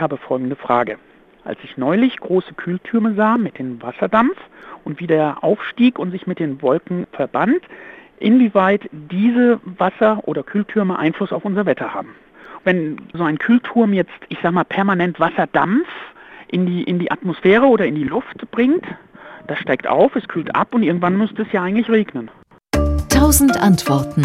ich habe folgende Frage. Als ich neulich große Kühltürme sah mit dem Wasserdampf und wie der aufstieg und sich mit den Wolken verband, inwieweit diese Wasser- oder Kühltürme Einfluss auf unser Wetter haben. Wenn so ein Kühlturm jetzt, ich sag mal, permanent Wasserdampf in die, in die Atmosphäre oder in die Luft bringt, das steigt auf, es kühlt ab und irgendwann müsste es ja eigentlich regnen. Tausend Antworten.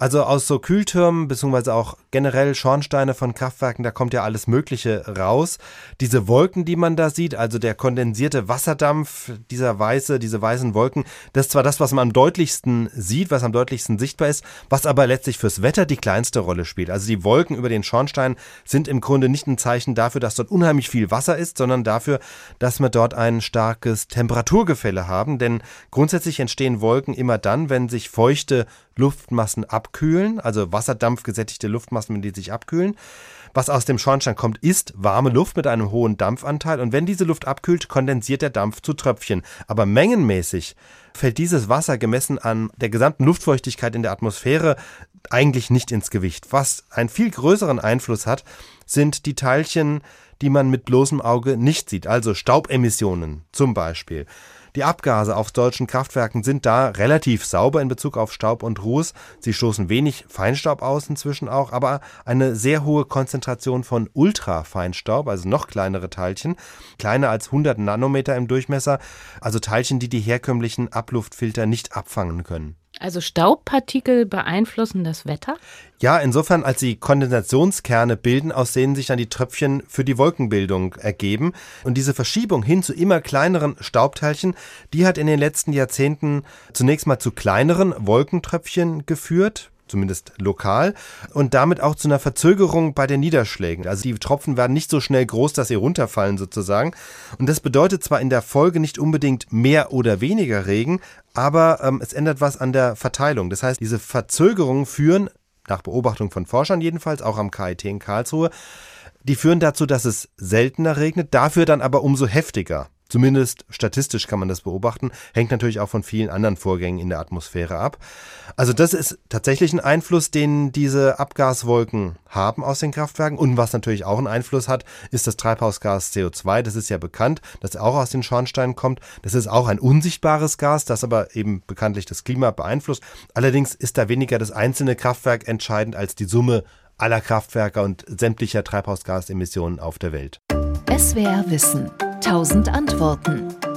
Also aus so Kühltürmen beziehungsweise auch generell Schornsteine von Kraftwerken, da kommt ja alles Mögliche raus. Diese Wolken, die man da sieht, also der kondensierte Wasserdampf, dieser weiße, diese weißen Wolken, das ist zwar das, was man am deutlichsten sieht, was am deutlichsten sichtbar ist, was aber letztlich fürs Wetter die kleinste Rolle spielt. Also die Wolken über den Schornstein sind im Grunde nicht ein Zeichen dafür, dass dort unheimlich viel Wasser ist, sondern dafür, dass wir dort ein starkes Temperaturgefälle haben. Denn grundsätzlich entstehen Wolken immer dann, wenn sich feuchte Luftmassen abkühlen, also wasserdampfgesättigte Luftmassen, die sich abkühlen. Was aus dem Schornstein kommt, ist warme Luft mit einem hohen Dampfanteil und wenn diese Luft abkühlt, kondensiert der Dampf zu Tröpfchen. Aber mengenmäßig fällt dieses Wasser gemessen an der gesamten Luftfeuchtigkeit in der Atmosphäre eigentlich nicht ins Gewicht. Was einen viel größeren Einfluss hat, sind die Teilchen, die man mit bloßem Auge nicht sieht, also Staubemissionen zum Beispiel. Die Abgase aus deutschen Kraftwerken sind da relativ sauber in Bezug auf Staub und Ruß. Sie stoßen wenig Feinstaub aus inzwischen auch, aber eine sehr hohe Konzentration von Ultrafeinstaub, also noch kleinere Teilchen, kleiner als 100 Nanometer im Durchmesser, also Teilchen, die die herkömmlichen Abluftfilter nicht abfangen können. Also Staubpartikel beeinflussen das Wetter? Ja, insofern, als sie Kondensationskerne bilden, aus denen sich dann die Tröpfchen für die Wolkenbildung ergeben. Und diese Verschiebung hin zu immer kleineren Staubteilchen, die hat in den letzten Jahrzehnten zunächst mal zu kleineren Wolkentröpfchen geführt zumindest lokal, und damit auch zu einer Verzögerung bei den Niederschlägen. Also die Tropfen werden nicht so schnell groß, dass sie runterfallen sozusagen. Und das bedeutet zwar in der Folge nicht unbedingt mehr oder weniger Regen, aber ähm, es ändert was an der Verteilung. Das heißt, diese Verzögerungen führen, nach Beobachtung von Forschern jedenfalls, auch am KIT in Karlsruhe, die führen dazu, dass es seltener regnet, dafür dann aber umso heftiger. Zumindest statistisch kann man das beobachten, hängt natürlich auch von vielen anderen Vorgängen in der Atmosphäre ab. Also das ist tatsächlich ein Einfluss, den diese Abgaswolken haben aus den Kraftwerken. Und was natürlich auch einen Einfluss hat, ist das Treibhausgas CO2. Das ist ja bekannt, das auch aus den Schornsteinen kommt. Das ist auch ein unsichtbares Gas, das aber eben bekanntlich das Klima beeinflusst. Allerdings ist da weniger das einzelne Kraftwerk entscheidend als die Summe aller Kraftwerke und sämtlicher Treibhausgasemissionen auf der Welt. SWR Wissen. Tausend Antworten.